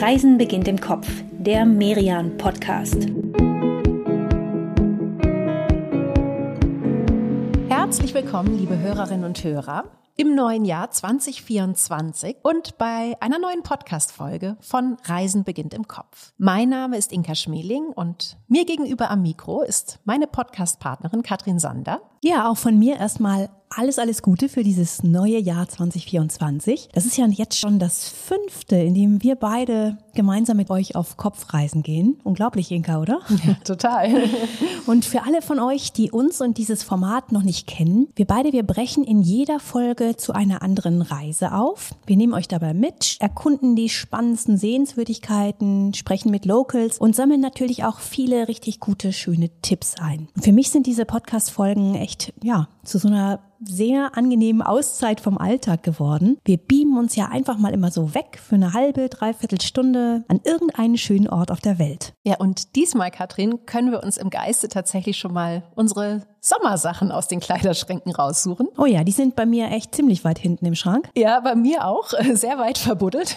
Reisen beginnt im Kopf, der Merian Podcast. Herzlich willkommen, liebe Hörerinnen und Hörer, im neuen Jahr 2024 und bei einer neuen Podcast-Folge von Reisen beginnt im Kopf. Mein Name ist Inka Schmeling und mir gegenüber am Mikro ist meine Podcast-Partnerin Katrin Sander. Ja, auch von mir erstmal alles, alles Gute für dieses neue Jahr 2024. Das ist ja jetzt schon das fünfte, in dem wir beide gemeinsam mit euch auf Kopfreisen gehen. Unglaublich, Inka, oder? Ja, total. Und für alle von euch, die uns und dieses Format noch nicht kennen, wir beide, wir brechen in jeder Folge zu einer anderen Reise auf. Wir nehmen euch dabei mit, erkunden die spannendsten Sehenswürdigkeiten, sprechen mit Locals und sammeln natürlich auch viele richtig gute, schöne Tipps ein. Und für mich sind diese Podcast-Folgen echt, ja, zu so einer sehr angenehmen Auszeit vom Alltag geworden. Wir beamen uns ja einfach mal immer so weg für eine halbe, dreiviertel Stunde an irgendeinen schönen Ort auf der Welt. Ja, und diesmal, Katrin, können wir uns im Geiste tatsächlich schon mal unsere Sommersachen aus den Kleiderschränken raussuchen. Oh ja, die sind bei mir echt ziemlich weit hinten im Schrank. Ja, bei mir auch, sehr weit verbuddelt.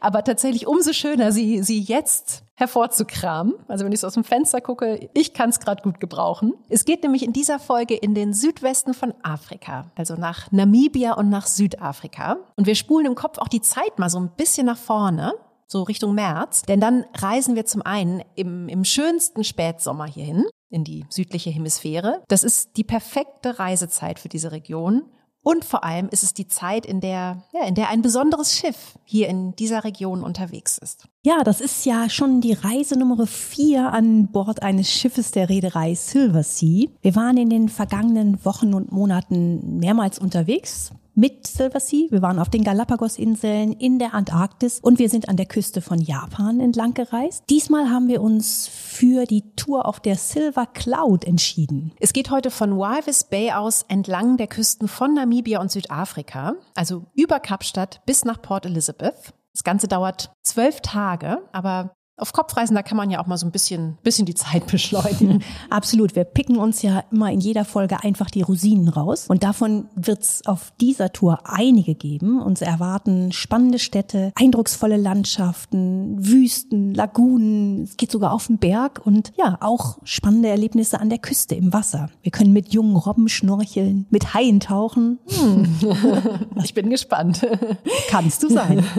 Aber tatsächlich umso schöner, sie, sie jetzt hervorzukramen. Also wenn ich so aus dem Fenster gucke, ich kann es gerade gut gebrauchen. Es geht nämlich in dieser Folge in den Südwesten von Afrika, also nach Namibia und nach Südafrika. Und wir spulen im Kopf auch die Zeit mal so ein bisschen nach vorne so Richtung März. Denn dann reisen wir zum einen im, im schönsten Spätsommer hierhin, in die südliche Hemisphäre. Das ist die perfekte Reisezeit für diese Region. Und vor allem ist es die Zeit, in der, ja, in der ein besonderes Schiff hier in dieser Region unterwegs ist. Ja, das ist ja schon die Reise Nummer vier an Bord eines Schiffes der Reederei Silver Sea. Wir waren in den vergangenen Wochen und Monaten mehrmals unterwegs mit Silver Sea. Wir waren auf den Galapagos-Inseln, in der Antarktis und wir sind an der Küste von Japan entlang gereist. Diesmal haben wir uns für die Tour auf der Silver Cloud entschieden. Es geht heute von Walvis Bay aus entlang der Küsten von Namibia und Südafrika, also über Kapstadt bis nach Port Elizabeth. Das Ganze dauert zwölf Tage, aber auf Kopfreisen, da kann man ja auch mal so ein bisschen, bisschen die Zeit beschleunigen. Absolut. Wir picken uns ja immer in jeder Folge einfach die Rosinen raus. Und davon wird's auf dieser Tour einige geben. Uns erwarten spannende Städte, eindrucksvolle Landschaften, Wüsten, Lagunen. Es geht sogar auf den Berg und ja, auch spannende Erlebnisse an der Küste im Wasser. Wir können mit jungen Robben schnorcheln, mit Haien tauchen. Hm. Ich bin gespannt. Kannst du sein.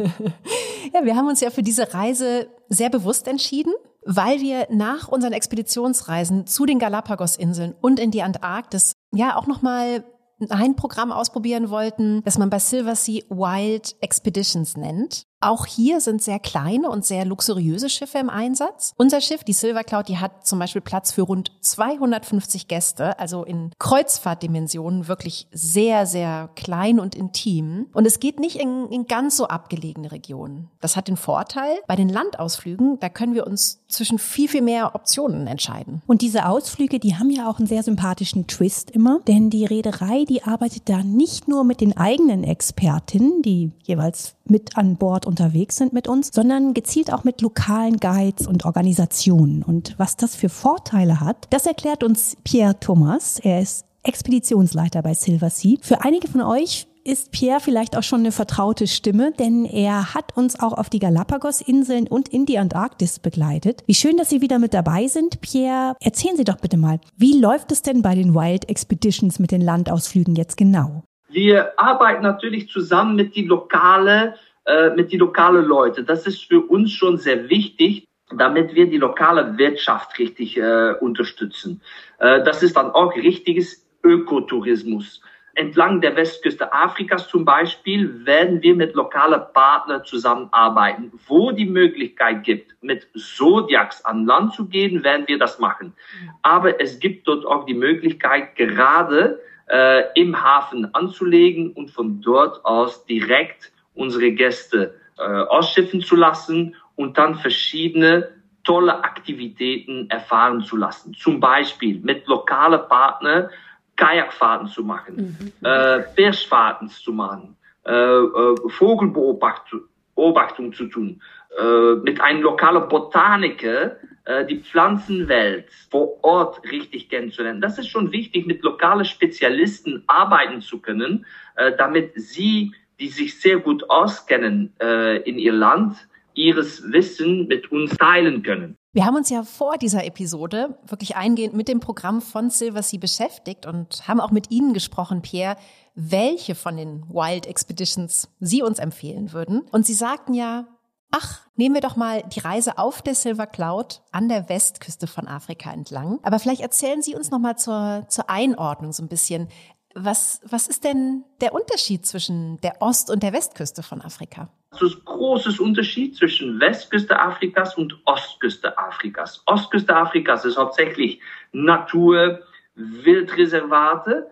Ja, wir haben uns ja für diese Reise sehr bewusst entschieden, weil wir nach unseren Expeditionsreisen zu den Galapagos-Inseln und in die Antarktis ja auch nochmal ein Programm ausprobieren wollten, das man bei Silversea Wild Expeditions nennt. Auch hier sind sehr kleine und sehr luxuriöse Schiffe im Einsatz. Unser Schiff, die Silver Cloud, die hat zum Beispiel Platz für rund 250 Gäste, also in Kreuzfahrtdimensionen wirklich sehr, sehr klein und intim. Und es geht nicht in, in ganz so abgelegene Regionen. Das hat den Vorteil, bei den Landausflügen, da können wir uns zwischen viel, viel mehr Optionen entscheiden. Und diese Ausflüge, die haben ja auch einen sehr sympathischen Twist immer, denn die Reederei, die arbeitet da nicht nur mit den eigenen Expertinnen, die jeweils mit an Bord unterwegs sind mit uns, sondern gezielt auch mit lokalen Guides und Organisationen. Und was das für Vorteile hat, das erklärt uns Pierre Thomas. Er ist Expeditionsleiter bei Silver Sea. Für einige von euch ist Pierre vielleicht auch schon eine vertraute Stimme, denn er hat uns auch auf die Galapagos-Inseln und in die Antarktis begleitet. Wie schön, dass Sie wieder mit dabei sind, Pierre. Erzählen Sie doch bitte mal, wie läuft es denn bei den Wild Expeditions mit den Landausflügen jetzt genau? Wir arbeiten natürlich zusammen mit die lokale, äh, mit die lokale Leute. Das ist für uns schon sehr wichtig, damit wir die lokale Wirtschaft richtig äh, unterstützen. Äh, das ist dann auch richtiges Ökotourismus. Entlang der Westküste Afrikas zum Beispiel werden wir mit lokalen Partnern zusammenarbeiten. Wo die Möglichkeit gibt, mit Zodiacs an Land zu gehen, werden wir das machen. Aber es gibt dort auch die Möglichkeit, gerade äh, im Hafen anzulegen und von dort aus direkt unsere Gäste äh, ausschiffen zu lassen und dann verschiedene tolle Aktivitäten erfahren zu lassen. Zum Beispiel mit lokalen Partnern Kajakfahrten zu machen, mhm. äh, Fischfahrten zu machen, äh, äh, Vogelbeobachtung zu tun, äh, mit einem lokalen Botaniker äh, die Pflanzenwelt vor Ort richtig kennenzulernen. Das ist schon wichtig, mit lokalen Spezialisten arbeiten zu können, äh, damit sie, die sich sehr gut auskennen äh, in ihr Land, ihres Wissen mit uns teilen können. Wir haben uns ja vor dieser Episode wirklich eingehend mit dem Programm von Silver Sea beschäftigt und haben auch mit Ihnen gesprochen, Pierre, welche von den Wild Expeditions Sie uns empfehlen würden. Und Sie sagten ja, ach, nehmen wir doch mal die Reise auf der Silver Cloud an der Westküste von Afrika entlang. Aber vielleicht erzählen Sie uns noch mal zur, zur Einordnung so ein bisschen. Was, was ist denn der Unterschied zwischen der Ost- und der Westküste von Afrika? Es ist ein großes Unterschied zwischen Westküste Afrikas und Ostküste Afrikas. Ostküste Afrikas ist hauptsächlich Natur, Wildreservate.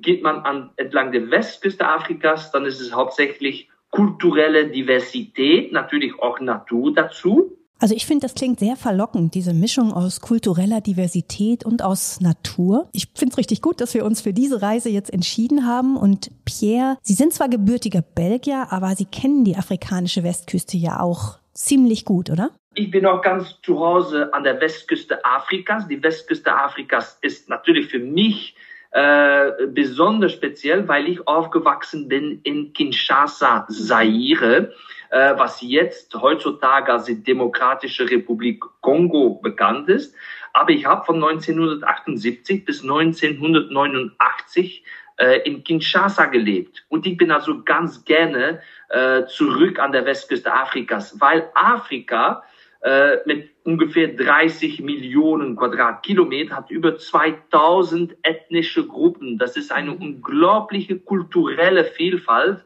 Geht man an, entlang der Westküste Afrikas, dann ist es hauptsächlich kulturelle Diversität, natürlich auch Natur dazu. Also ich finde, das klingt sehr verlockend, diese Mischung aus kultureller Diversität und aus Natur. Ich finde es richtig gut, dass wir uns für diese Reise jetzt entschieden haben. Und Pierre, Sie sind zwar gebürtiger Belgier, aber Sie kennen die afrikanische Westküste ja auch ziemlich gut, oder? Ich bin auch ganz zu Hause an der Westküste Afrikas. Die Westküste Afrikas ist natürlich für mich äh, besonders speziell, weil ich aufgewachsen bin in Kinshasa, Zaire äh, was jetzt heutzutage als die Demokratische Republik Kongo bekannt ist. Aber ich habe von 1978 bis 1989 äh, in Kinshasa gelebt. Und ich bin also ganz gerne äh, zurück an der Westküste Afrikas, weil Afrika äh, mit ungefähr 30 Millionen Quadratkilometer hat über 2000 ethnische Gruppen. Das ist eine unglaubliche kulturelle Vielfalt,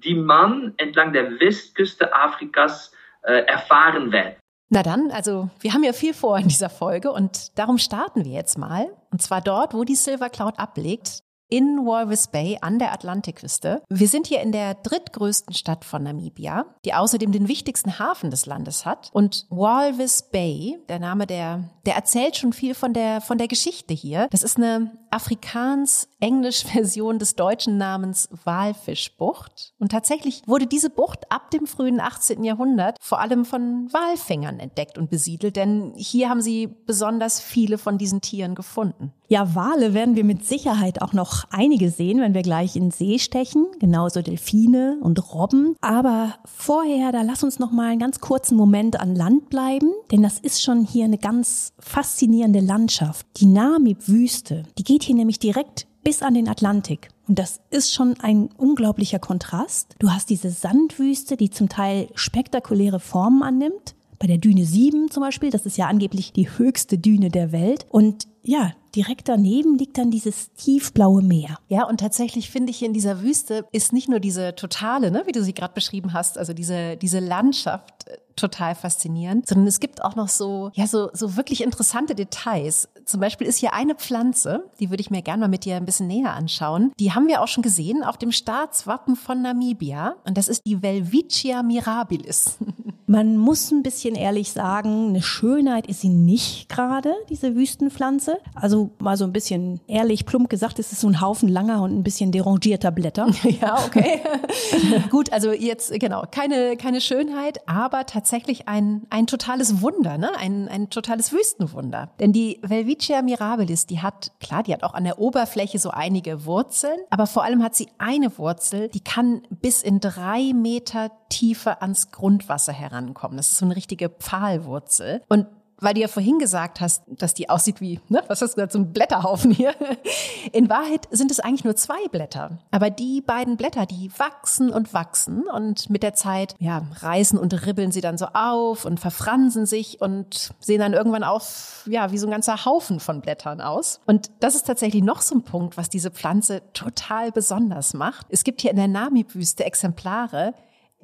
die man entlang der Westküste Afrikas äh, erfahren wird. Na dann, also wir haben ja viel vor in dieser Folge und darum starten wir jetzt mal. Und zwar dort, wo die Silver Cloud ablegt, in Walvis Bay an der Atlantikküste. Wir sind hier in der drittgrößten Stadt von Namibia, die außerdem den wichtigsten Hafen des Landes hat. Und Walvis Bay, der Name der, der erzählt schon viel von der, von der Geschichte hier. Das ist eine Afrikaans-Englisch-Version des deutschen Namens Walfischbucht. Und tatsächlich wurde diese Bucht ab dem frühen 18. Jahrhundert vor allem von Walfängern entdeckt und besiedelt, denn hier haben sie besonders viele von diesen Tieren gefunden. Ja, Wale werden wir mit Sicherheit auch noch einige sehen, wenn wir gleich in See stechen, genauso Delfine und Robben. Aber vorher, da lass uns noch mal einen ganz kurzen Moment an Land bleiben, denn das ist schon hier eine ganz faszinierende Landschaft. Die Namib-Wüste, die geht hier nämlich direkt bis an den Atlantik. Und das ist schon ein unglaublicher Kontrast. Du hast diese Sandwüste, die zum Teil spektakuläre Formen annimmt. Bei der Düne 7 zum Beispiel, das ist ja angeblich die höchste Düne der Welt. Und ja, direkt daneben liegt dann dieses tiefblaue Meer. Ja, und tatsächlich finde ich in dieser Wüste ist nicht nur diese totale, ne, wie du sie gerade beschrieben hast, also diese, diese Landschaft total faszinierend, sondern es gibt auch noch so, ja, so, so wirklich interessante Details. Zum Beispiel ist hier eine Pflanze, die würde ich mir gerne mal mit dir ein bisschen näher anschauen. Die haben wir auch schon gesehen auf dem Staatswappen von Namibia und das ist die Welwitschia mirabilis. Man muss ein bisschen ehrlich sagen, eine Schönheit ist sie nicht gerade, diese Wüstenpflanze. Also mal so ein bisschen ehrlich, plump gesagt, es ist so ein Haufen langer und ein bisschen derangierter Blätter. ja, okay. Gut, also jetzt, genau, keine, keine Schönheit, aber tatsächlich ein, ein totales Wunder, ne? ein, ein totales Wüstenwunder. Denn die Welwitschia mirabilis, die hat, klar, die hat auch an der Oberfläche so einige Wurzeln, aber vor allem hat sie eine Wurzel, die kann bis in drei Meter Tiefe ans Grundwasser herankommen. Das ist so eine richtige Pfahlwurzel. Und weil du ja vorhin gesagt hast, dass die aussieht wie, ne, was hast du gesagt, so ein Blätterhaufen hier. In Wahrheit sind es eigentlich nur zwei Blätter. Aber die beiden Blätter, die wachsen und wachsen und mit der Zeit, ja, reißen und ribbeln sie dann so auf und verfransen sich und sehen dann irgendwann auf, ja, wie so ein ganzer Haufen von Blättern aus. Und das ist tatsächlich noch so ein Punkt, was diese Pflanze total besonders macht. Es gibt hier in der Namib-Wüste Exemplare,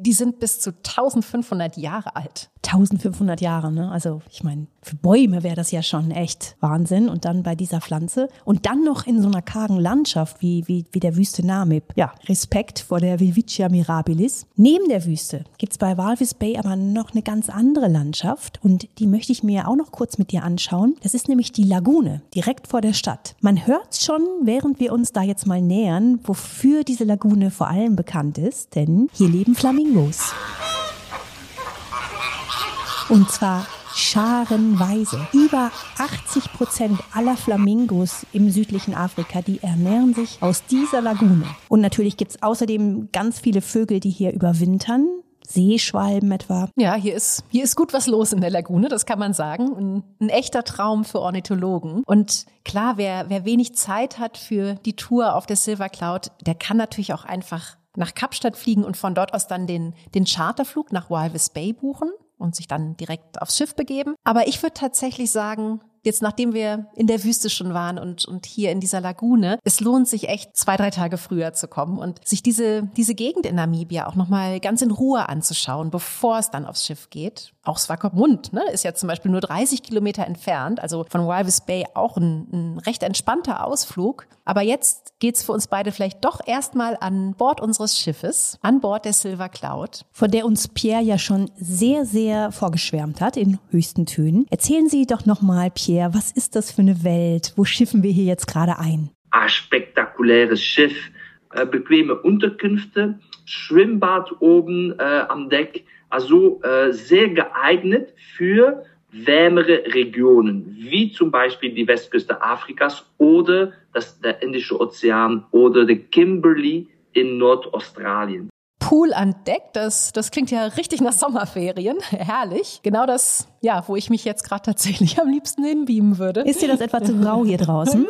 die sind bis zu 1500 Jahre alt. 1500 Jahre, ne? Also ich meine, für Bäume wäre das ja schon echt Wahnsinn. Und dann bei dieser Pflanze und dann noch in so einer kargen Landschaft wie, wie, wie der Wüste Namib. Ja, Respekt vor der Vilvicia mirabilis. Neben der Wüste gibt's bei Walvis Bay aber noch eine ganz andere Landschaft und die möchte ich mir auch noch kurz mit dir anschauen. Das ist nämlich die Lagune direkt vor der Stadt. Man hört schon, während wir uns da jetzt mal nähern, wofür diese Lagune vor allem bekannt ist, denn hier leben Flamingos. Und zwar scharenweise. Über 80 Prozent aller Flamingos im südlichen Afrika, die ernähren sich aus dieser Lagune. Und natürlich gibt's außerdem ganz viele Vögel, die hier überwintern. Seeschwalben etwa. Ja, hier ist, hier ist gut was los in der Lagune, das kann man sagen. Ein, ein echter Traum für Ornithologen. Und klar, wer, wer wenig Zeit hat für die Tour auf der Silver Cloud, der kann natürlich auch einfach nach Kapstadt fliegen und von dort aus dann den, den Charterflug nach Walvis Bay buchen und sich dann direkt aufs Schiff begeben. Aber ich würde tatsächlich sagen, jetzt nachdem wir in der Wüste schon waren und, und hier in dieser Lagune, es lohnt sich echt zwei, drei Tage früher zu kommen und sich diese, diese Gegend in Namibia auch nochmal ganz in Ruhe anzuschauen, bevor es dann aufs Schiff geht. Auch Swakopmund ne, ist ja zum Beispiel nur 30 Kilometer entfernt, also von Walvis Bay auch ein, ein recht entspannter Ausflug. Aber jetzt geht's für uns beide vielleicht doch erstmal an Bord unseres Schiffes, an Bord der Silver Cloud. Von der uns Pierre ja schon sehr, sehr vorgeschwärmt hat in höchsten Tönen. Erzählen Sie doch nochmal, Pierre, was ist das für eine Welt? Wo schiffen wir hier jetzt gerade ein? Ein spektakuläres Schiff, äh, bequeme Unterkünfte, Schwimmbad oben äh, am Deck, also äh, sehr geeignet für wärmere Regionen, wie zum Beispiel die Westküste Afrikas oder das, der Indische Ozean oder der Kimberley in Nordaustralien. Pool an Deck, das, das klingt ja richtig nach Sommerferien. Herrlich. Genau das, ja, wo ich mich jetzt gerade tatsächlich am liebsten hinbeamen würde. Ist dir das etwa zu grau hier draußen?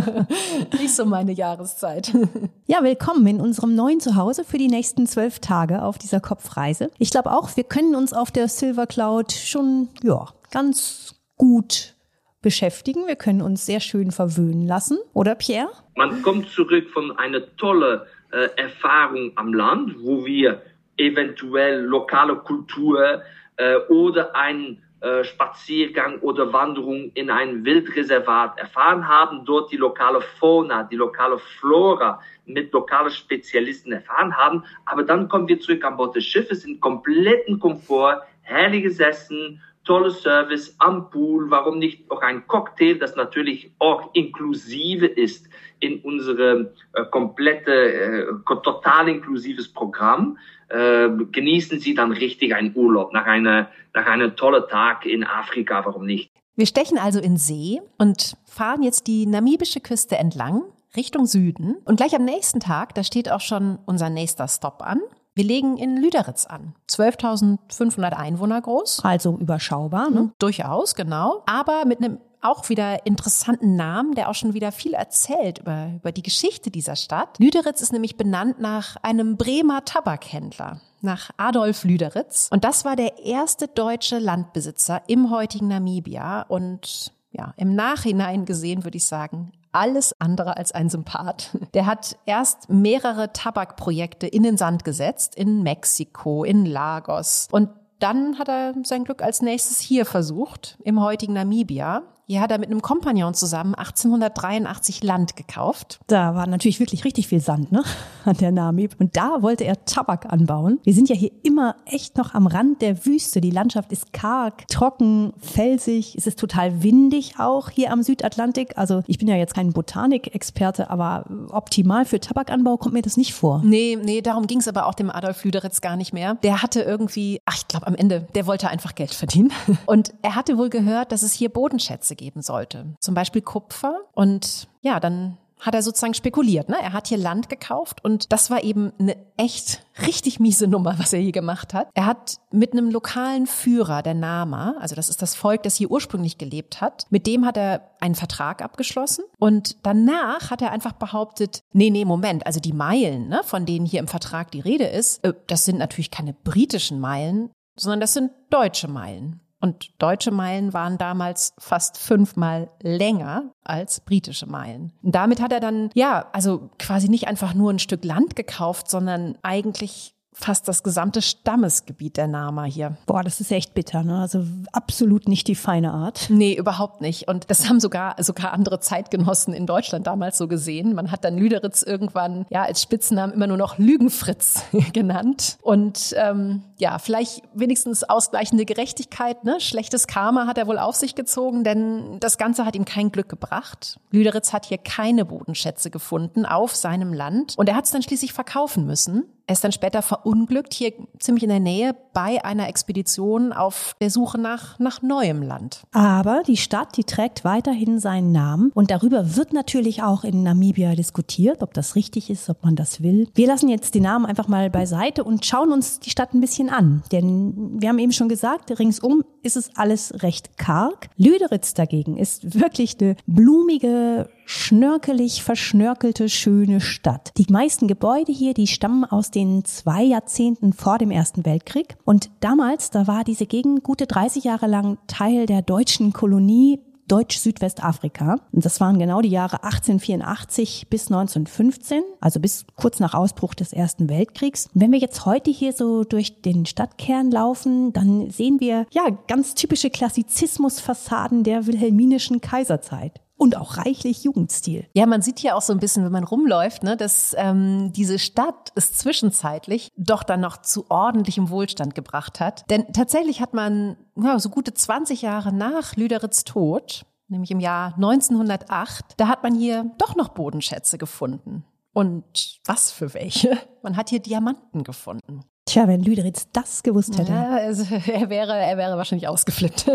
Nicht so meine Jahreszeit. Ja, willkommen in unserem neuen Zuhause für die nächsten zwölf Tage auf dieser Kopfreise. Ich glaube auch, wir können uns auf der Silver Cloud schon, ja, ganz gut beschäftigen. Wir können uns sehr schön verwöhnen lassen, oder Pierre? Man kommt zurück von einer tollen äh, Erfahrung am Land, wo wir eventuell lokale Kultur äh, oder ein äh, Spaziergang oder Wanderung in ein Wildreservat erfahren haben, dort die lokale Fauna, die lokale Flora mit lokalen Spezialisten erfahren haben. Aber dann kommen wir zurück an Bord des Schiffes in kompletten Komfort, herrliches Essen, tolles Service am Pool, warum nicht auch ein Cocktail, das natürlich auch inklusive ist in unserem äh, komplette, äh, total inklusives Programm. Äh, genießen Sie dann richtig einen Urlaub nach einer, nach einem tollen Tag in Afrika, warum nicht? Wir stechen also in See und fahren jetzt die namibische Küste entlang Richtung Süden. Und gleich am nächsten Tag, da steht auch schon unser nächster Stop an. Wir legen in Lüderitz an. 12.500 Einwohner groß. Also überschaubar, ne? Durchaus, genau. Aber mit einem auch wieder interessanten Namen, der auch schon wieder viel erzählt über, über die Geschichte dieser Stadt. Lüderitz ist nämlich benannt nach einem Bremer Tabakhändler, nach Adolf Lüderitz. Und das war der erste deutsche Landbesitzer im heutigen Namibia. Und ja, im Nachhinein gesehen würde ich sagen, alles andere als ein Sympath. Der hat erst mehrere Tabakprojekte in den Sand gesetzt, in Mexiko, in Lagos. Und dann hat er sein Glück als nächstes hier versucht, im heutigen Namibia. Hier hat er mit einem Kompagnon zusammen 1883 Land gekauft. Da war natürlich wirklich richtig viel Sand, ne? An der Namib. Und da wollte er Tabak anbauen. Wir sind ja hier immer echt noch am Rand der Wüste. Die Landschaft ist karg, trocken, felsig. Es ist total windig auch hier am Südatlantik. Also ich bin ja jetzt kein Botanikexperte, aber optimal für Tabakanbau kommt mir das nicht vor. Nee, nee, darum ging es aber auch dem Adolf Lüderitz gar nicht mehr. Der hatte irgendwie, ach, ich glaube am Ende, der wollte einfach Geld verdienen. Und er hatte wohl gehört, dass es hier Bodenschätze geben sollte. Zum Beispiel Kupfer. Und ja, dann hat er sozusagen spekuliert. Ne? Er hat hier Land gekauft und das war eben eine echt richtig miese Nummer, was er hier gemacht hat. Er hat mit einem lokalen Führer, der Nama, also das ist das Volk, das hier ursprünglich gelebt hat, mit dem hat er einen Vertrag abgeschlossen und danach hat er einfach behauptet, nee, nee, Moment, also die Meilen, ne, von denen hier im Vertrag die Rede ist, äh, das sind natürlich keine britischen Meilen, sondern das sind deutsche Meilen. Und deutsche Meilen waren damals fast fünfmal länger als britische Meilen. Und damit hat er dann, ja, also quasi nicht einfach nur ein Stück Land gekauft, sondern eigentlich fast das gesamte Stammesgebiet der Nama hier. Boah, das ist echt bitter, ne? Also absolut nicht die feine Art. Nee, überhaupt nicht. Und das haben sogar, sogar andere Zeitgenossen in Deutschland damals so gesehen. Man hat dann Lüderitz irgendwann, ja, als Spitznamen immer nur noch Lügenfritz genannt. Und ähm, ja, vielleicht wenigstens ausgleichende Gerechtigkeit, ne? Schlechtes Karma hat er wohl auf sich gezogen, denn das Ganze hat ihm kein Glück gebracht. Lüderitz hat hier keine Bodenschätze gefunden auf seinem Land und er hat es dann schließlich verkaufen müssen. Er ist dann später verunglückt, hier ziemlich in der Nähe bei einer Expedition auf der Suche nach, nach neuem Land. Aber die Stadt, die trägt weiterhin seinen Namen und darüber wird natürlich auch in Namibia diskutiert, ob das richtig ist, ob man das will. Wir lassen jetzt die Namen einfach mal beiseite und schauen uns die Stadt ein bisschen an. Denn wir haben eben schon gesagt, ringsum ist es alles recht karg. Lüderitz dagegen ist wirklich eine blumige, schnörkelig verschnörkelte, schöne Stadt. Die meisten Gebäude hier, die stammen aus den zwei Jahrzehnten vor dem Ersten Weltkrieg. Und damals, da war diese Gegend gute 30 Jahre lang Teil der deutschen Kolonie Deutsch-Südwestafrika. Und das waren genau die Jahre 1884 bis 1915, also bis kurz nach Ausbruch des Ersten Weltkriegs. Wenn wir jetzt heute hier so durch den Stadtkern laufen, dann sehen wir ja ganz typische Klassizismusfassaden der wilhelminischen Kaiserzeit und auch reichlich Jugendstil. Ja, man sieht hier auch so ein bisschen, wenn man rumläuft, ne, dass ähm, diese Stadt es zwischenzeitlich doch dann noch zu ordentlichem Wohlstand gebracht hat. Denn tatsächlich hat man ja, so gute 20 Jahre nach Lüderitz Tod, nämlich im Jahr 1908, da hat man hier doch noch Bodenschätze gefunden. Und was für welche? Man hat hier Diamanten gefunden. Tja, wenn Lüderitz das gewusst hätte. Ja, also er wäre, er wäre wahrscheinlich ausgeflippt.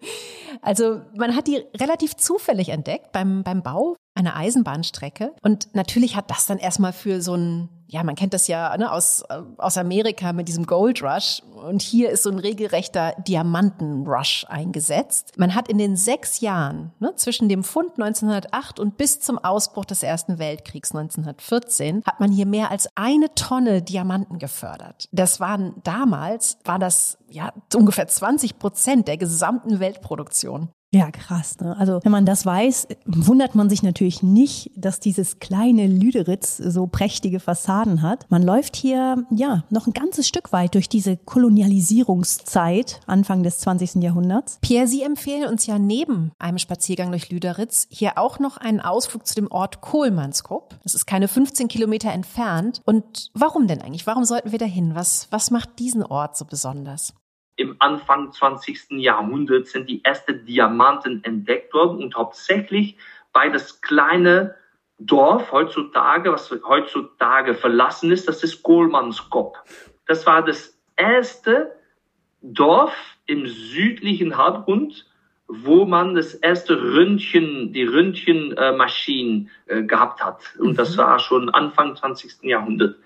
also man hat die relativ zufällig entdeckt beim, beim Bau einer Eisenbahnstrecke. Und natürlich hat das dann erstmal für so ein ja, man kennt das ja ne, aus, aus Amerika mit diesem Gold Rush. Und hier ist so ein regelrechter Diamanten-Rush eingesetzt. Man hat in den sechs Jahren ne, zwischen dem Fund 1908 und bis zum Ausbruch des Ersten Weltkriegs 1914 hat man hier mehr als eine Tonne Diamanten gefördert. Das waren damals, war das ja ungefähr 20 Prozent der gesamten Weltproduktion. Ja, krass. Ne? Also wenn man das weiß, wundert man sich natürlich nicht, dass dieses kleine Lüderitz so prächtige Fassaden hat. Man läuft hier ja noch ein ganzes Stück weit durch diese Kolonialisierungszeit Anfang des 20. Jahrhunderts. Pierre, Sie empfehlen uns ja neben einem Spaziergang durch Lüderitz hier auch noch einen Ausflug zu dem Ort Kohlmannskop. Das ist keine 15 Kilometer entfernt. Und warum denn eigentlich? Warum sollten wir dahin? Was, was macht diesen Ort so besonders? Im Anfang 20. Jahrhunderts sind die ersten Diamanten entdeckt worden und hauptsächlich bei das kleine Dorf heutzutage, was heutzutage verlassen ist, das ist Kohlmannskop. Das war das erste Dorf im südlichen Halbrund, wo man das erste Röntgen, die Röntgenmaschinen äh, gehabt hat. Und das mhm. war schon Anfang 20. Jahrhundert.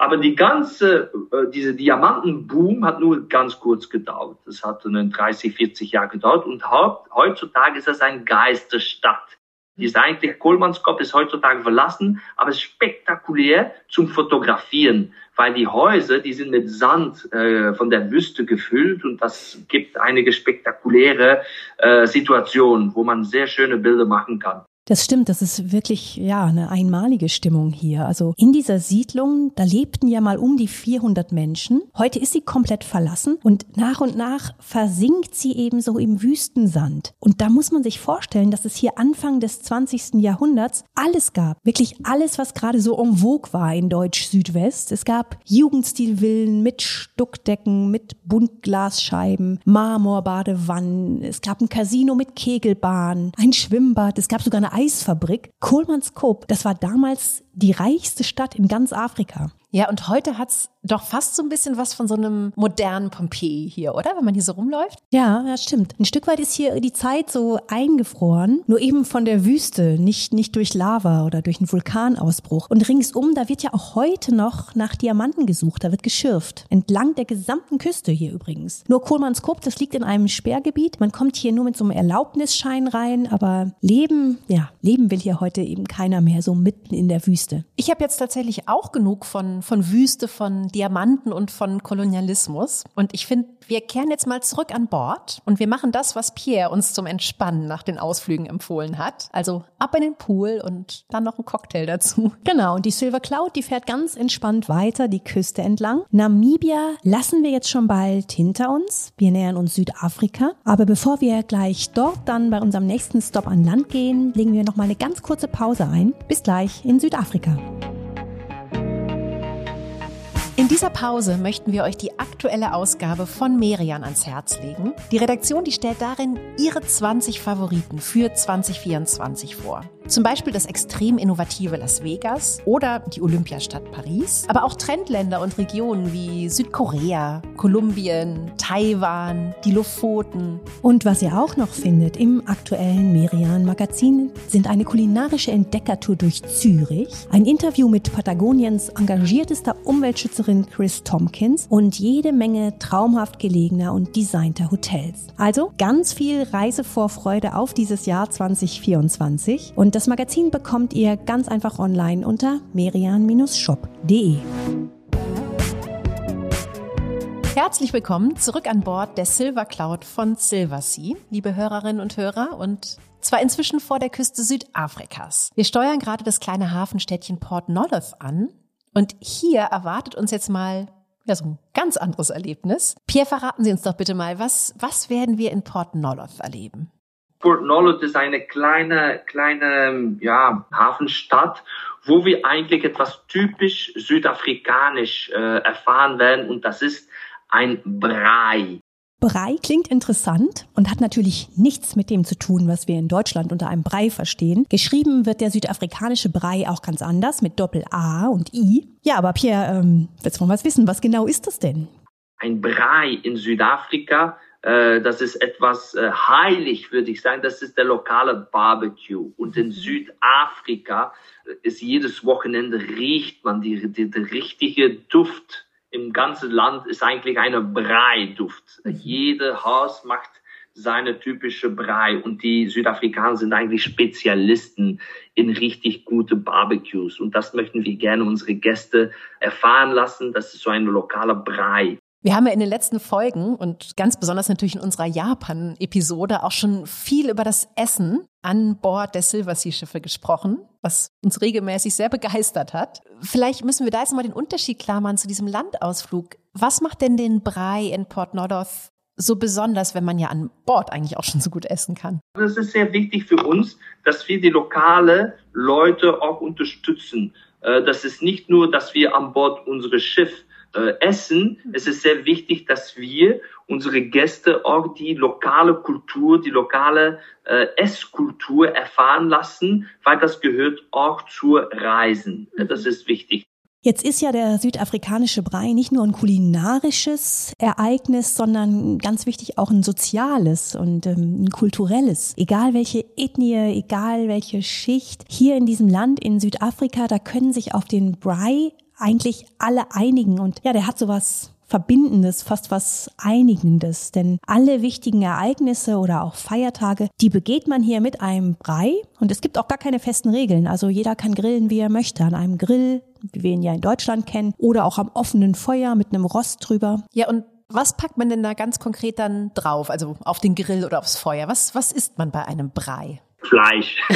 Aber die ganze, äh, diese Diamantenboom hat nur ganz kurz gedauert. Das hat dann 30, 40 Jahre gedauert und heutzutage ist das ein Geisterstadt. Die ist eigentlich, Kohlmannskopf ist heutzutage verlassen, aber spektakulär zum Fotografieren, weil die Häuser, die sind mit Sand äh, von der Wüste gefüllt und das gibt einige spektakuläre äh, Situationen, wo man sehr schöne Bilder machen kann. Das stimmt, das ist wirklich ja eine einmalige Stimmung hier. Also in dieser Siedlung, da lebten ja mal um die 400 Menschen. Heute ist sie komplett verlassen und nach und nach versinkt sie eben so im Wüstensand. Und da muss man sich vorstellen, dass es hier Anfang des 20. Jahrhunderts alles gab. Wirklich alles, was gerade so en vogue war in Deutsch Südwest. Es gab Jugendstilvillen mit Stuckdecken, mit Buntglasscheiben, Marmorbadewannen. Es gab ein Casino mit Kegelbahn, ein Schwimmbad. Es gab sogar eine Eisfabrik. Kohlmannskop, das war damals die reichste Stadt in ganz Afrika. Ja, und heute hat's doch fast so ein bisschen was von so einem modernen Pompeji hier, oder? Wenn man hier so rumläuft. Ja, das stimmt. Ein Stück weit ist hier die Zeit so eingefroren, nur eben von der Wüste, nicht, nicht durch Lava oder durch einen Vulkanausbruch. Und ringsum, da wird ja auch heute noch nach Diamanten gesucht, da wird geschürft. Entlang der gesamten Küste hier übrigens. Nur Kohlmannskop, das liegt in einem Sperrgebiet. Man kommt hier nur mit so einem Erlaubnisschein rein, aber leben, ja, leben will hier heute eben keiner mehr so mitten in der Wüste. Ich habe jetzt tatsächlich auch genug von von, Wüste, von Diamanten und von Kolonialismus. Und ich finde, wir kehren jetzt mal zurück an Bord und wir machen das, was Pierre uns zum Entspannen nach den Ausflügen empfohlen hat. Also ab in den Pool und dann noch ein Cocktail dazu. Genau, und die Silver Cloud, die fährt ganz entspannt weiter die Küste entlang. Namibia lassen wir jetzt schon bald hinter uns. Wir nähern uns Südafrika. Aber bevor wir gleich dort dann bei unserem nächsten Stop an Land gehen, legen wir noch mal eine ganz kurze Pause ein. Bis gleich in Südafrika. Dieser Pause möchten wir euch die aktuelle Ausgabe von Merian ans Herz legen. Die Redaktion, die stellt darin ihre 20 Favoriten für 2024 vor. Zum Beispiel das extrem innovative Las Vegas oder die Olympiastadt Paris, aber auch Trendländer und Regionen wie Südkorea, Kolumbien, Taiwan, die Lofoten. Und was ihr auch noch findet im aktuellen Merian Magazin sind eine kulinarische Entdeckertour durch Zürich, ein Interview mit Patagoniens engagiertester Umweltschützerin Chris Tompkins und jede Menge traumhaft gelegener und designter Hotels. Also ganz viel Reisevorfreude auf dieses Jahr 2024 und das Magazin bekommt ihr ganz einfach online unter merian-shop.de. Herzlich willkommen zurück an Bord der Silver Cloud von Silversea, liebe Hörerinnen und Hörer, und zwar inzwischen vor der Küste Südafrikas. Wir steuern gerade das kleine Hafenstädtchen Port Nolloth an und hier erwartet uns jetzt mal ja, so ein ganz anderes Erlebnis. Pierre, verraten Sie uns doch bitte mal, was, was werden wir in Port Nolloth erleben? Port Nolloth ist eine kleine, kleine ja, Hafenstadt, wo wir eigentlich etwas typisch südafrikanisch äh, erfahren werden und das ist ein Brei. Brei klingt interessant und hat natürlich nichts mit dem zu tun, was wir in Deutschland unter einem Brei verstehen. Geschrieben wird der südafrikanische Brei auch ganz anders mit Doppel A und I. Ja, aber Pierre, ähm, willst du mal was wissen? Was genau ist das denn? Ein Brei in Südafrika äh, das ist etwas äh, heilig, würde ich sagen. Das ist der lokale Barbecue. Und in Südafrika ist jedes Wochenende riecht man die, die, die richtige Duft im ganzen Land ist eigentlich eine Brei-Duft. Jede Haus macht seine typische Brei und die Südafrikaner sind eigentlich Spezialisten in richtig gute Barbecues und das möchten wir gerne unsere Gäste erfahren lassen. Das ist so ein lokaler Brei. Wir haben ja in den letzten Folgen und ganz besonders natürlich in unserer Japan-Episode auch schon viel über das Essen an Bord der Silversea-Schiffe gesprochen, was uns regelmäßig sehr begeistert hat. Vielleicht müssen wir da jetzt mal den Unterschied klar machen zu diesem Landausflug. Was macht denn den Brei in Port Nordorf so besonders, wenn man ja an Bord eigentlich auch schon so gut essen kann? Es ist sehr wichtig für uns, dass wir die lokale Leute auch unterstützen. Äh, das ist nicht nur, dass wir an Bord unseres Schiff äh, Essen, es ist sehr wichtig, dass wir unsere Gäste auch die lokale Kultur, die lokale äh, Esskultur erfahren lassen, weil das gehört auch zur Reisen. Das ist wichtig. Jetzt ist ja der südafrikanische Brei nicht nur ein kulinarisches Ereignis, sondern ganz wichtig auch ein soziales und ähm, ein kulturelles. Egal welche Ethnie, egal welche Schicht, hier in diesem Land in Südafrika, da können sich auf den Brei eigentlich alle einigen. Und ja, der hat sowas Verbindendes, fast was Einigendes. Denn alle wichtigen Ereignisse oder auch Feiertage, die begeht man hier mit einem Brei. Und es gibt auch gar keine festen Regeln. Also jeder kann grillen, wie er möchte. An einem Grill, wie wir ihn ja in Deutschland kennen. Oder auch am offenen Feuer mit einem Rost drüber. Ja, und was packt man denn da ganz konkret dann drauf? Also auf den Grill oder aufs Feuer? Was, was isst man bei einem Brei? Fleisch.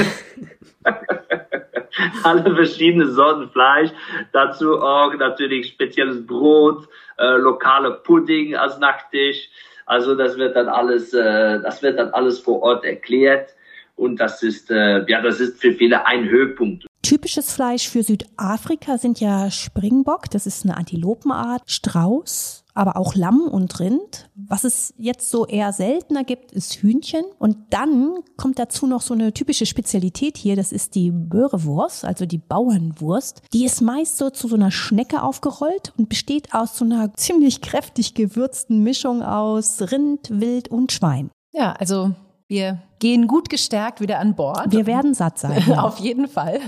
alle verschiedene Sorten Fleisch. Dazu auch natürlich spezielles Brot, äh, lokale Pudding als Nachtisch. Also das wird dann alles, äh, das wird dann alles vor Ort erklärt. Und das ist, äh, ja, das ist für viele ein Höhepunkt. Typisches Fleisch für Südafrika sind ja Springbock, das ist eine Antilopenart, Strauß, aber auch Lamm und Rind. Was es jetzt so eher seltener gibt, ist Hühnchen. Und dann kommt dazu noch so eine typische Spezialität hier, das ist die Böhrewurst, also die Bauernwurst. Die ist meist so zu so einer Schnecke aufgerollt und besteht aus so einer ziemlich kräftig gewürzten Mischung aus Rind, Wild und Schwein. Ja, also wir gehen gut gestärkt wieder an Bord. Wir werden satt sein. Ja. Auf jeden Fall.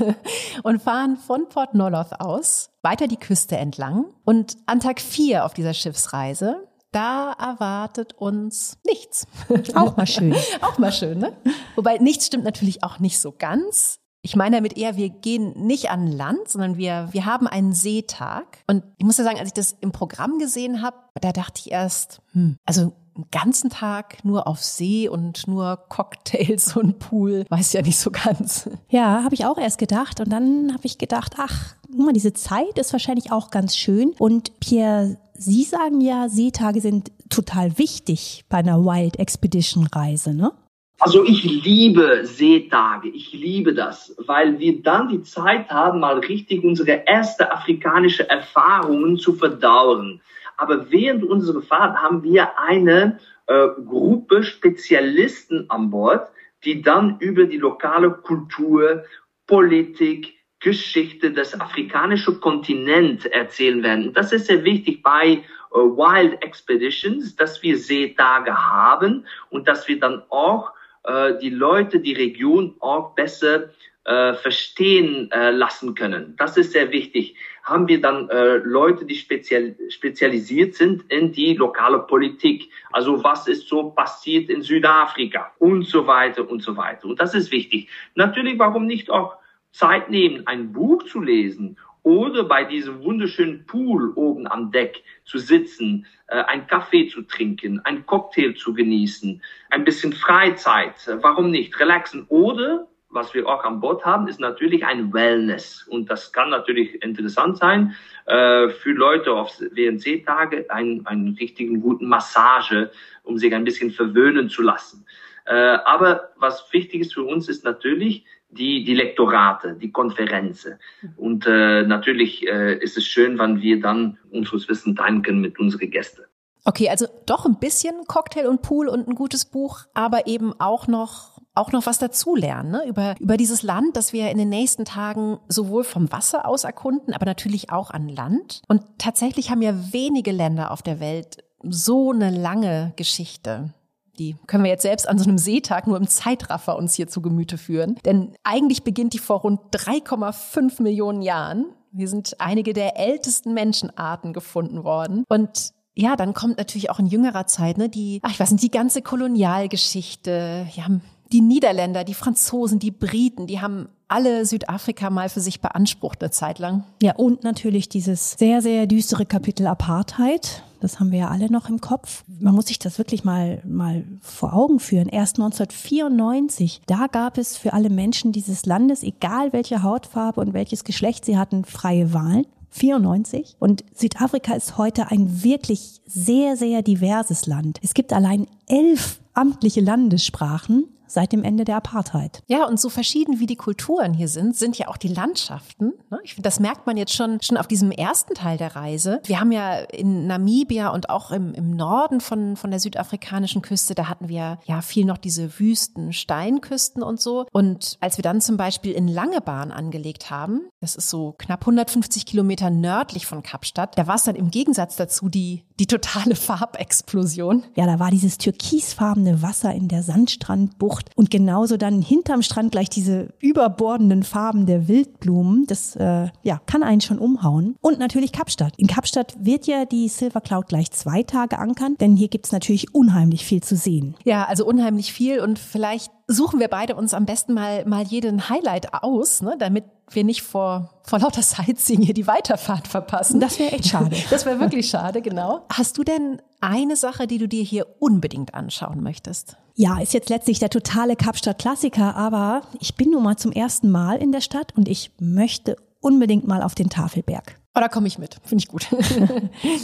Und fahren von Port Nolloth aus weiter die Küste entlang. Und an Tag vier auf dieser Schiffsreise, da erwartet uns nichts. Auch mal schön. auch mal schön, ne? Wobei nichts stimmt natürlich auch nicht so ganz. Ich meine damit eher, wir gehen nicht an Land, sondern wir, wir haben einen Seetag. Und ich muss ja sagen, als ich das im Programm gesehen habe, da dachte ich erst, hm, also einen ganzen Tag nur auf See und nur Cocktails und Pool, weiß ja nicht so ganz. Ja, habe ich auch erst gedacht und dann habe ich gedacht, ach, guck mal, diese Zeit ist wahrscheinlich auch ganz schön und Pierre, Sie sagen ja, Seetage sind total wichtig bei einer Wild Expedition Reise, ne? Also ich liebe Seetage, ich liebe das, weil wir dann die Zeit haben, mal richtig unsere erste afrikanische Erfahrungen zu verdauen. Aber während unserer Fahrt haben wir eine äh, Gruppe Spezialisten an Bord, die dann über die lokale Kultur, Politik, Geschichte des afrikanischen Kontinents erzählen werden. Das ist sehr wichtig bei äh, Wild Expeditions, dass wir Seetage haben und dass wir dann auch äh, die Leute, die Region auch besser äh, verstehen äh, lassen können. Das ist sehr wichtig. Haben wir dann äh, Leute, die spezial, spezialisiert sind in die lokale Politik. Also was ist so passiert in Südafrika und so weiter und so weiter. Und das ist wichtig. Natürlich, warum nicht auch Zeit nehmen, ein Buch zu lesen oder bei diesem wunderschönen Pool oben am Deck zu sitzen, äh, ein Kaffee zu trinken, ein Cocktail zu genießen, ein bisschen Freizeit, warum nicht, relaxen oder was wir auch an Bord haben, ist natürlich ein Wellness. Und das kann natürlich interessant sein äh, für Leute auf WNC-Tage, einen, einen richtigen guten Massage, um sich ein bisschen verwöhnen zu lassen. Äh, aber was wichtig ist für uns, ist natürlich, die, die Lektorate, die Konferenzen. Und äh, natürlich äh, ist es schön, wenn wir dann unseres Wissen können mit unseren Gästen. Okay, also doch ein bisschen Cocktail und Pool und ein gutes Buch, aber eben auch noch auch noch was dazulernen ne? über, über dieses Land, das wir in den nächsten Tagen sowohl vom Wasser aus erkunden, aber natürlich auch an Land. Und tatsächlich haben ja wenige Länder auf der Welt so eine lange Geschichte. Die können wir jetzt selbst an so einem Seetag nur im Zeitraffer uns hier zu Gemüte führen. Denn eigentlich beginnt die vor rund 3,5 Millionen Jahren. Hier sind einige der ältesten Menschenarten gefunden worden. Und ja, dann kommt natürlich auch in jüngerer Zeit, ne, die, ach, ich weiß nicht, die ganze Kolonialgeschichte, ja, die Niederländer, die Franzosen, die Briten, die haben alle Südafrika mal für sich beansprucht eine Zeit lang. Ja, und natürlich dieses sehr, sehr düstere Kapitel Apartheid. Das haben wir ja alle noch im Kopf. Man muss sich das wirklich mal, mal vor Augen führen. Erst 1994, da gab es für alle Menschen dieses Landes, egal welche Hautfarbe und welches Geschlecht sie hatten, freie Wahlen. 94. Und Südafrika ist heute ein wirklich sehr, sehr diverses Land. Es gibt allein elf amtliche Landessprachen seit dem Ende der Apartheid. Ja, und so verschieden wie die Kulturen hier sind, sind ja auch die Landschaften. Ne? Ich finde, das merkt man jetzt schon, schon auf diesem ersten Teil der Reise. Wir haben ja in Namibia und auch im, im Norden von, von der südafrikanischen Küste, da hatten wir ja viel noch diese Wüsten, Steinküsten und so. Und als wir dann zum Beispiel in Langebahn angelegt haben, das ist so knapp 150 Kilometer nördlich von Kapstadt, da war es dann im Gegensatz dazu die, die totale Farbexplosion. Ja, da war dieses türkisfarbene Wasser in der Sandstrandbucht Bucht und genauso dann hinterm Strand gleich diese überbordenden Farben der Wildblumen. Das äh, ja, kann einen schon umhauen. Und natürlich Kapstadt. In Kapstadt wird ja die Silver Cloud gleich zwei Tage ankern, denn hier gibt's natürlich unheimlich viel zu sehen. Ja, also unheimlich viel und vielleicht suchen wir beide uns am besten mal, mal jeden Highlight aus, ne, damit wir nicht vor, vor lauter Sightseeing hier die Weiterfahrt verpassen. Das wäre echt schade. Das wäre wirklich schade, genau. Hast du denn eine Sache, die du dir hier unbedingt anschauen möchtest? Ja, ist jetzt letztlich der totale Kapstadt-Klassiker, aber ich bin nun mal zum ersten Mal in der Stadt und ich möchte unbedingt mal auf den Tafelberg. Oh, da komme ich mit. Finde ich gut.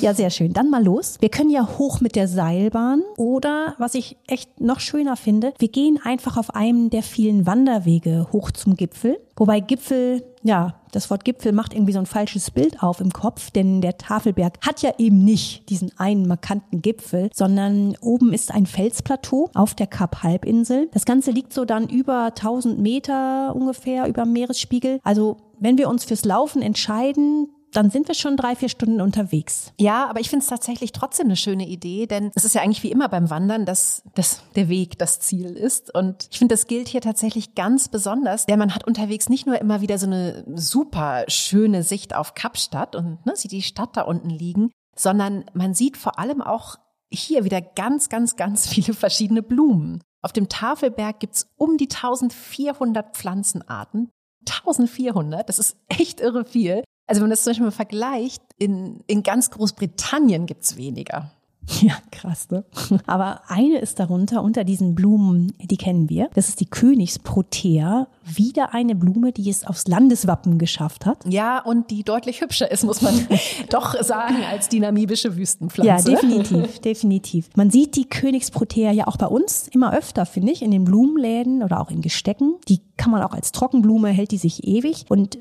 ja, sehr schön. Dann mal los. Wir können ja hoch mit der Seilbahn oder, was ich echt noch schöner finde, wir gehen einfach auf einem der vielen Wanderwege hoch zum Gipfel. Wobei Gipfel, ja, das Wort Gipfel macht irgendwie so ein falsches Bild auf im Kopf, denn der Tafelberg hat ja eben nicht diesen einen markanten Gipfel, sondern oben ist ein Felsplateau auf der Kap-Halbinsel. Das Ganze liegt so dann über 1000 Meter ungefähr über dem Meeresspiegel. Also wenn wir uns fürs Laufen entscheiden, dann sind wir schon drei, vier Stunden unterwegs. Ja, aber ich finde es tatsächlich trotzdem eine schöne Idee, denn es ist ja eigentlich wie immer beim Wandern, dass, dass der Weg das Ziel ist. Und ich finde, das gilt hier tatsächlich ganz besonders, denn man hat unterwegs nicht nur immer wieder so eine super schöne Sicht auf Kapstadt und ne, sieht die Stadt da unten liegen, sondern man sieht vor allem auch hier wieder ganz, ganz, ganz viele verschiedene Blumen. Auf dem Tafelberg gibt's um die 1400 Pflanzenarten. 1400, das ist echt irre viel. Also wenn man das zum Beispiel mal vergleicht, in, in ganz Großbritannien gibt's weniger. Ja, krass, ne? Aber eine ist darunter, unter diesen Blumen, die kennen wir. Das ist die Königsprotea. Wieder eine Blume, die es aufs Landeswappen geschafft hat. Ja, und die deutlich hübscher ist, muss man doch sagen, als die namibische Wüstenpflanze. Ja, definitiv, definitiv. Man sieht die Königsprotea ja auch bei uns immer öfter, finde ich, in den Blumenläden oder auch in Gestecken. Die kann man auch als Trockenblume, hält die sich ewig. Und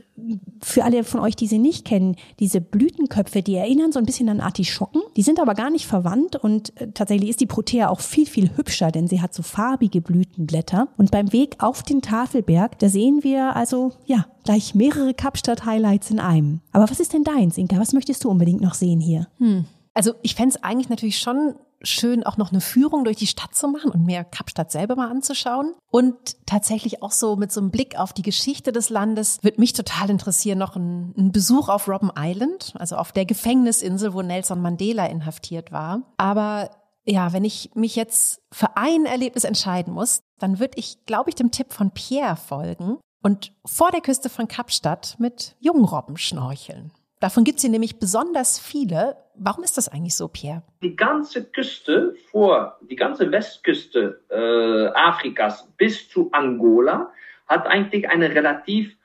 für alle von euch, die sie nicht kennen, diese Blütenköpfe, die erinnern so ein bisschen an Artischocken. Die sind aber gar nicht verwandt und äh, tatsächlich ist die Protea auch viel, viel hübscher, denn sie hat so farbige Blütenblätter. Und beim Weg auf den Tafelberg, da sehen wir also, ja, gleich mehrere Kapstadt-Highlights in einem. Aber was ist denn deins, Inka? Was möchtest du unbedingt noch sehen hier? Hm. Also ich fände es eigentlich natürlich schon schön, auch noch eine Führung durch die Stadt zu machen und mehr Kapstadt selber mal anzuschauen. Und tatsächlich auch so mit so einem Blick auf die Geschichte des Landes wird mich total interessieren, noch ein, ein Besuch auf Robben Island, also auf der Gefängnisinsel, wo Nelson Mandela inhaftiert war. Aber ja, wenn ich mich jetzt für ein Erlebnis entscheiden muss, dann würde ich, glaube ich, dem Tipp von Pierre folgen und vor der Küste von Kapstadt mit Jungrobben schnorcheln. Davon gibt es hier nämlich besonders viele. Warum ist das eigentlich so, Pierre? Die ganze Küste vor, die ganze Westküste äh, Afrikas bis zu Angola hat eigentlich eine relativ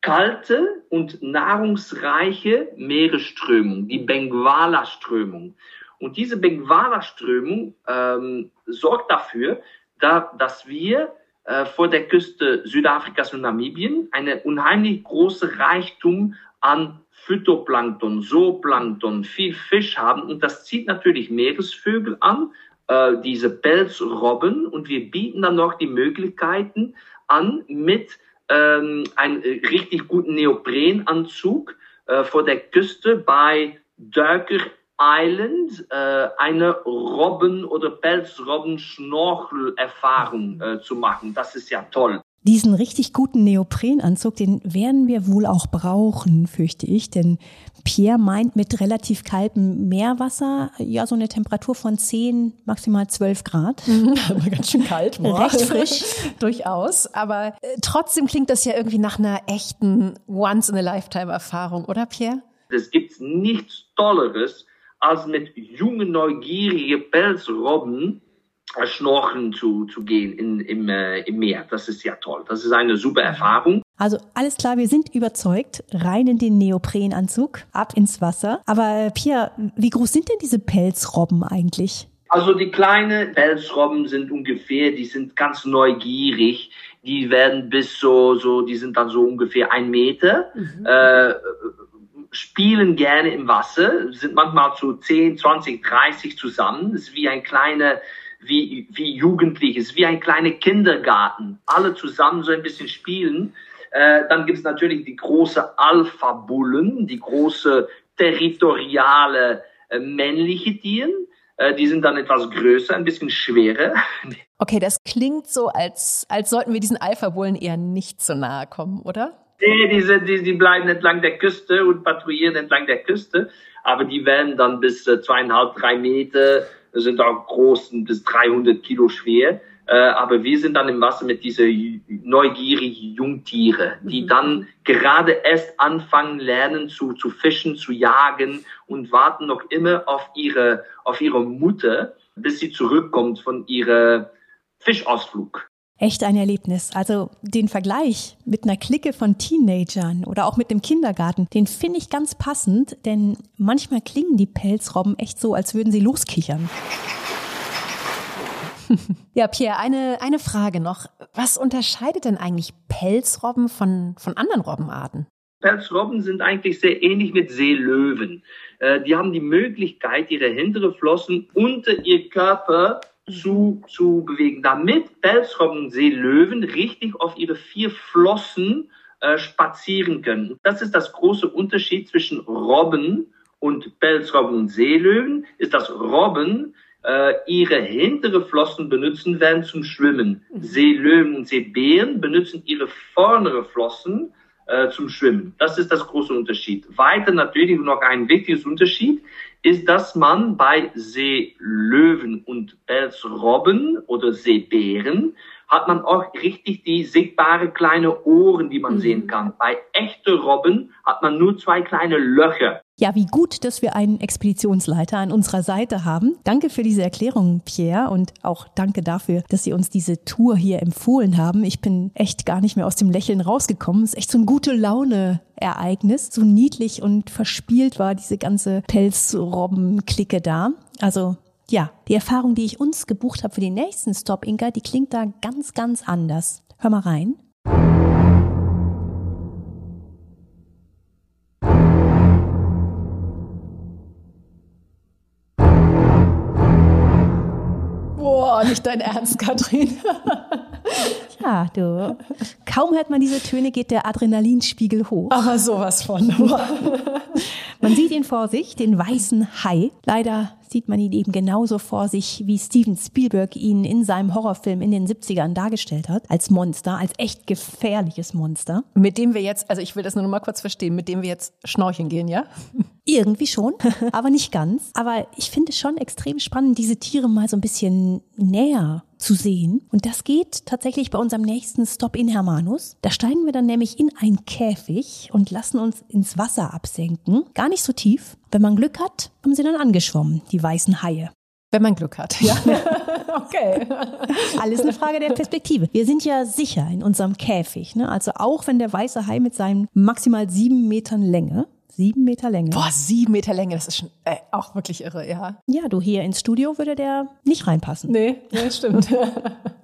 kalte und nahrungsreiche Meeresströmung, die Benguela-Strömung. Und diese Benguela-Strömung ähm, sorgt dafür, da, dass wir äh, vor der Küste Südafrikas und Namibien eine unheimlich große Reichtum an Phytoplankton, Zooplankton, viel Fisch haben und das zieht natürlich Meeresvögel an, äh, diese Pelzrobben und wir bieten dann noch die Möglichkeiten an mit ähm, einem richtig guten Neoprenanzug äh, vor der Küste bei Duiker Island äh, eine Robben- oder Pelzrobben-Schnorchelerfahrung äh, zu machen. Das ist ja toll. Diesen richtig guten Neoprenanzug, den werden wir wohl auch brauchen, fürchte ich, denn Pierre meint mit relativ kaltem Meerwasser ja so eine Temperatur von 10, maximal 12 Grad. Mhm. Aber ganz schön kalt. Boah. Recht frisch. Durchaus. Aber äh, trotzdem klingt das ja irgendwie nach einer echten Once-in-a-Lifetime-Erfahrung, oder Pierre? Es gibt nichts Tolleres, als mit jungen, neugierigen Pelzrobben schnorcheln zu, zu gehen in, im, äh, im Meer. Das ist ja toll. Das ist eine super Erfahrung. Also alles klar, wir sind überzeugt. Rein in den Neoprenanzug, ab ins Wasser. Aber Pia, wie groß sind denn diese Pelzrobben eigentlich? Also die kleinen Pelzrobben sind ungefähr, die sind ganz neugierig. Die werden bis so, so, die sind dann so ungefähr ein Meter. Mhm. Äh, spielen gerne im Wasser, sind manchmal zu 10, 20, 30 zusammen. Das ist wie ein kleiner wie, wie Jugendliches, wie ein kleiner Kindergarten. Alle zusammen so ein bisschen spielen. Äh, dann gibt's natürlich die große Alpha-Bullen, die große territoriale äh, männliche Tieren. Äh, die sind dann etwas größer, ein bisschen schwerer. Okay, das klingt so, als, als sollten wir diesen Alpha-Bullen eher nicht so nahe kommen, oder? Nee, die, sind, die, die bleiben entlang der Küste und patrouillieren entlang der Küste. Aber die werden dann bis äh, zweieinhalb, drei Meter sind auch groß, bis 300 Kilo schwer. Äh, aber wir sind dann im Wasser mit diese neugierigen Jungtiere, die mhm. dann gerade erst anfangen lernen zu, zu fischen, zu jagen und warten noch immer auf ihre, auf ihre Mutter, bis sie zurückkommt von ihrer Fischausflug. Echt ein Erlebnis. Also den Vergleich mit einer Clique von Teenagern oder auch mit dem Kindergarten, den finde ich ganz passend, denn manchmal klingen die Pelzrobben echt so, als würden sie loskichern. Ja, Pierre, eine, eine Frage noch. Was unterscheidet denn eigentlich Pelzrobben von, von anderen Robbenarten? Pelzrobben sind eigentlich sehr ähnlich mit Seelöwen. Äh, die haben die Möglichkeit, ihre hintere Flossen unter ihr Körper zu, zu bewegen, damit Pelzrobben Seelöwen richtig auf ihre vier Flossen äh, spazieren können. Das ist das große Unterschied zwischen Robben und Pelzrobben und Seelöwen, ist, dass Robben äh, ihre hintere Flossen benutzen werden zum Schwimmen. Mhm. Seelöwen und Seebären benutzen ihre vordere Flossen äh, zum Schwimmen. Das ist das große Unterschied. Weiter natürlich noch ein wichtiges Unterschied ist, dass man bei Seelöwen und Pelzrobben oder Seebären hat man auch richtig die sichtbare kleine Ohren, die man mhm. sehen kann. Bei echten Robben hat man nur zwei kleine Löcher Ja, wie gut, dass wir einen Expeditionsleiter an unserer Seite haben. Danke für diese Erklärung, Pierre, und auch danke dafür, dass Sie uns diese Tour hier empfohlen haben. Ich bin echt gar nicht mehr aus dem Lächeln rausgekommen. Es ist echt so ein gute Laune-Ereignis. So niedlich und verspielt war diese ganze Pelzrobben-Clique da. Also ja, die Erfahrung, die ich uns gebucht habe für den nächsten Stop, Inka, die klingt da ganz, ganz anders. Hör mal rein. Nicht dein Ernst, Katrin. ja, du. Kaum hört man diese Töne, geht der Adrenalinspiegel hoch. Aber sowas von. man sieht ihn vor sich, den weißen Hai. Leider sieht man ihn eben genauso vor sich, wie Steven Spielberg ihn in seinem Horrorfilm in den 70ern dargestellt hat, als Monster, als echt gefährliches Monster. Mit dem wir jetzt, also ich will das nur noch mal kurz verstehen, mit dem wir jetzt schnorcheln gehen, ja? Irgendwie schon, aber nicht ganz. Aber ich finde es schon extrem spannend, diese Tiere mal so ein bisschen näher zu sehen. Und das geht tatsächlich bei unserem nächsten Stop in Hermanus. Da steigen wir dann nämlich in einen Käfig und lassen uns ins Wasser absenken. Gar nicht so tief. Wenn man Glück hat, haben sie dann angeschwommen, die weißen Haie. Wenn man Glück hat, ja. okay. Alles eine Frage der Perspektive. Wir sind ja sicher in unserem Käfig. Ne? Also auch wenn der weiße Hai mit seinen maximal sieben Metern Länge Sieben Meter Länge. Boah, sieben Meter Länge, das ist schon äh, auch wirklich irre, ja. Ja, du hier ins Studio würde der nicht reinpassen. Nee, nee stimmt.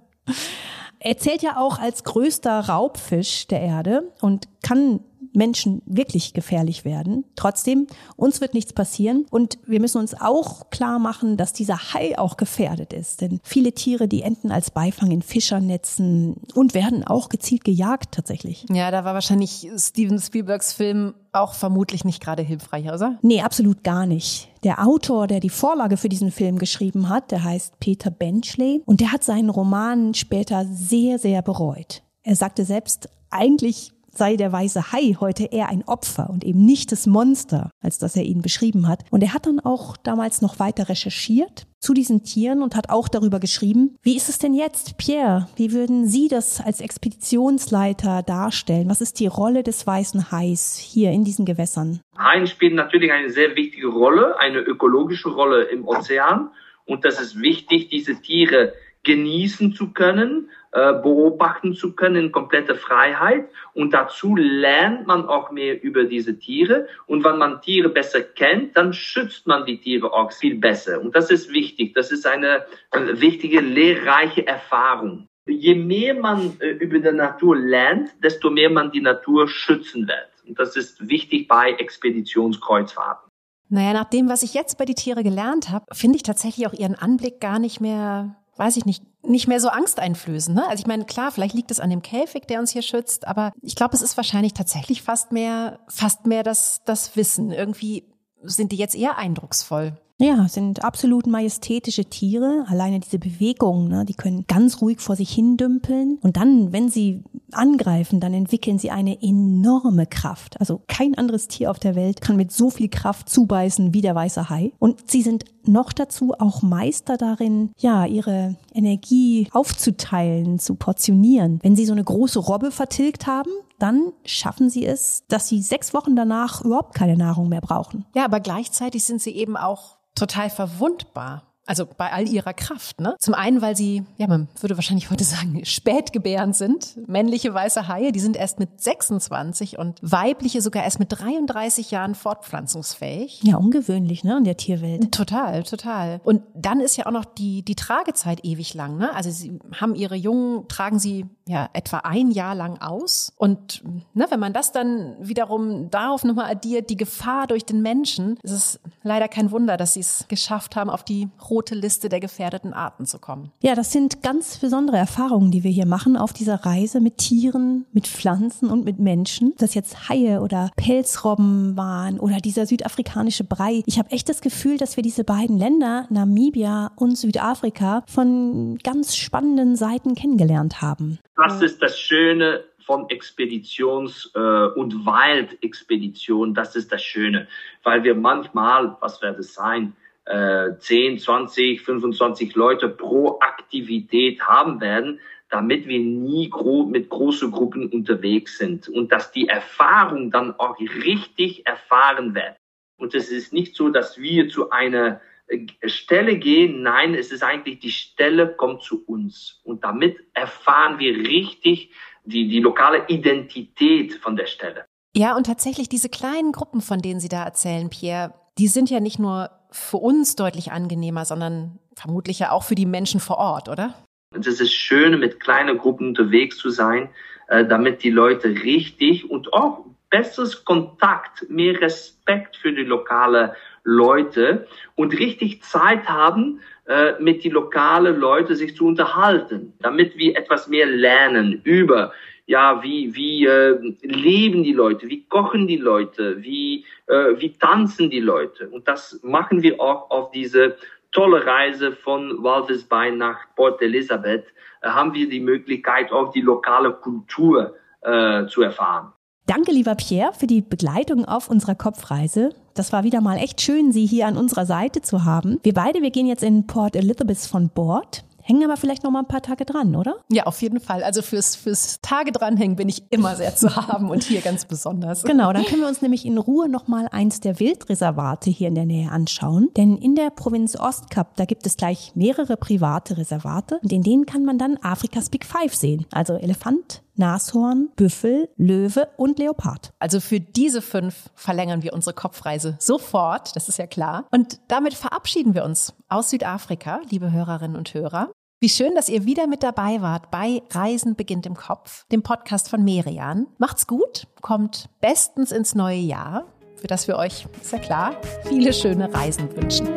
er zählt ja auch als größter Raubfisch der Erde und kann Menschen wirklich gefährlich werden. Trotzdem, uns wird nichts passieren und wir müssen uns auch klar machen, dass dieser Hai auch gefährdet ist. Denn viele Tiere, die enden als Beifang in Fischernetzen und werden auch gezielt gejagt tatsächlich. Ja, da war wahrscheinlich Steven Spielbergs Film auch vermutlich nicht gerade hilfreich, oder? Nee, absolut gar nicht. Der Autor, der die Vorlage für diesen Film geschrieben hat, der heißt Peter Benchley und der hat seinen Roman später sehr, sehr bereut. Er sagte selbst, eigentlich sei der weiße Hai heute eher ein Opfer und eben nicht das Monster, als dass er ihn beschrieben hat. Und er hat dann auch damals noch weiter recherchiert zu diesen Tieren und hat auch darüber geschrieben. Wie ist es denn jetzt, Pierre? Wie würden Sie das als Expeditionsleiter darstellen? Was ist die Rolle des weißen Hais hier in diesen Gewässern? Haien spielen natürlich eine sehr wichtige Rolle, eine ökologische Rolle im Ozean. Und das ist wichtig, diese Tiere genießen zu können, äh, beobachten zu können in kompletter Freiheit. Und dazu lernt man auch mehr über diese Tiere. Und wenn man Tiere besser kennt, dann schützt man die Tiere auch viel besser. Und das ist wichtig. Das ist eine, wichtige, lehrreiche Erfahrung. Je mehr man äh, über die Natur lernt, desto mehr man die Natur schützen wird. Und das ist wichtig bei Expeditionskreuzfahrten. Naja, nach dem, was ich jetzt bei die Tiere gelernt habe, finde ich tatsächlich auch ihren Anblick gar nicht mehr weiß ich nicht, nicht mehr so angsteinflößend. Ne? Also ich meine, klar, vielleicht liegt es an dem Käfig, der uns hier schützt, aber ich glaube, es ist wahrscheinlich tatsächlich fast mehr, fast mehr das, das Wissen. Irgendwie sind die jetzt eher eindrucksvoll. Ja, sind absolut majestätische Tiere. Alleine diese Bewegungen, ne, die können ganz ruhig vor sich hin dümpeln. Und dann, wenn sie angreifen, dann entwickeln sie eine enorme Kraft. Also kein anderes Tier auf der Welt kann mit so viel Kraft zubeißen wie der weiße Hai. Und sie sind noch dazu auch Meister darin, ja, ihre Energie aufzuteilen, zu portionieren. Wenn sie so eine große Robbe vertilgt haben, dann schaffen sie es, dass sie sechs Wochen danach überhaupt keine Nahrung mehr brauchen. Ja, aber gleichzeitig sind sie eben auch total verwundbar. Also bei all ihrer Kraft, ne? Zum einen, weil sie, ja, man würde wahrscheinlich heute sagen, spätgebärend sind. Männliche weiße Haie, die sind erst mit 26 und weibliche sogar erst mit 33 Jahren fortpflanzungsfähig. Ja, ungewöhnlich, ne, in der Tierwelt. Total, total. Und dann ist ja auch noch die, die Tragezeit ewig lang, ne? Also sie haben ihre Jungen, tragen sie ja etwa ein Jahr lang aus. Und ne, wenn man das dann wiederum darauf nochmal addiert, die Gefahr durch den Menschen, ist es leider kein Wunder, dass sie es geschafft haben, auf die rote Liste der gefährdeten Arten zu kommen. Ja, das sind ganz besondere Erfahrungen, die wir hier machen auf dieser Reise mit Tieren, mit Pflanzen und mit Menschen. Das jetzt Haie oder Pelzrobben waren oder dieser südafrikanische Brei. Ich habe echt das Gefühl, dass wir diese beiden Länder, Namibia und Südafrika, von ganz spannenden Seiten kennengelernt haben. Das ist das Schöne von Expeditions- äh, und Waldexpedition. Das ist das Schöne, weil wir manchmal, was wird es sein, äh, 10, 20, 25 Leute pro Aktivität haben werden, damit wir nie gro mit großen Gruppen unterwegs sind und dass die Erfahrung dann auch richtig erfahren wird. Und es ist nicht so, dass wir zu einer äh, Stelle gehen. Nein, es ist eigentlich die Stelle kommt zu uns. Und damit erfahren wir richtig die, die lokale Identität von der Stelle. Ja, und tatsächlich diese kleinen Gruppen, von denen Sie da erzählen, Pierre, die sind ja nicht nur für uns deutlich angenehmer, sondern vermutlich ja auch für die Menschen vor Ort, oder? Es ist schön, mit kleinen Gruppen unterwegs zu sein, äh, damit die Leute richtig und auch besseres Kontakt, mehr Respekt für die lokale Leute und richtig Zeit haben, äh, mit die lokale Leute sich zu unterhalten, damit wir etwas mehr lernen über ja, wie, wie äh, leben die Leute, wie kochen die Leute, wie, äh, wie tanzen die Leute. Und das machen wir auch auf diese tolle Reise von Walvisbein nach Port Elizabeth. Äh, haben wir die Möglichkeit, auch die lokale Kultur äh, zu erfahren. Danke, lieber Pierre, für die Begleitung auf unserer Kopfreise. Das war wieder mal echt schön, Sie hier an unserer Seite zu haben. Wir beide, wir gehen jetzt in Port Elizabeth von Bord. Hängen aber vielleicht noch mal ein paar Tage dran, oder? Ja, auf jeden Fall. Also fürs, fürs Tage dranhängen bin ich immer sehr zu haben und hier ganz besonders. Genau, dann können wir uns nämlich in Ruhe noch mal eins der Wildreservate hier in der Nähe anschauen. Denn in der Provinz Ostkap, da gibt es gleich mehrere private Reservate und in denen kann man dann Afrikas Big Five sehen. Also Elefant, Nashorn, Büffel, Löwe und Leopard. Also für diese fünf verlängern wir unsere Kopfreise sofort, das ist ja klar. Und damit verabschieden wir uns aus Südafrika, liebe Hörerinnen und Hörer. Wie schön, dass ihr wieder mit dabei wart bei Reisen beginnt im Kopf, dem Podcast von Merian. Macht's gut, kommt bestens ins neue Jahr, für das wir euch, ist ja klar, viele schöne Reisen wünschen.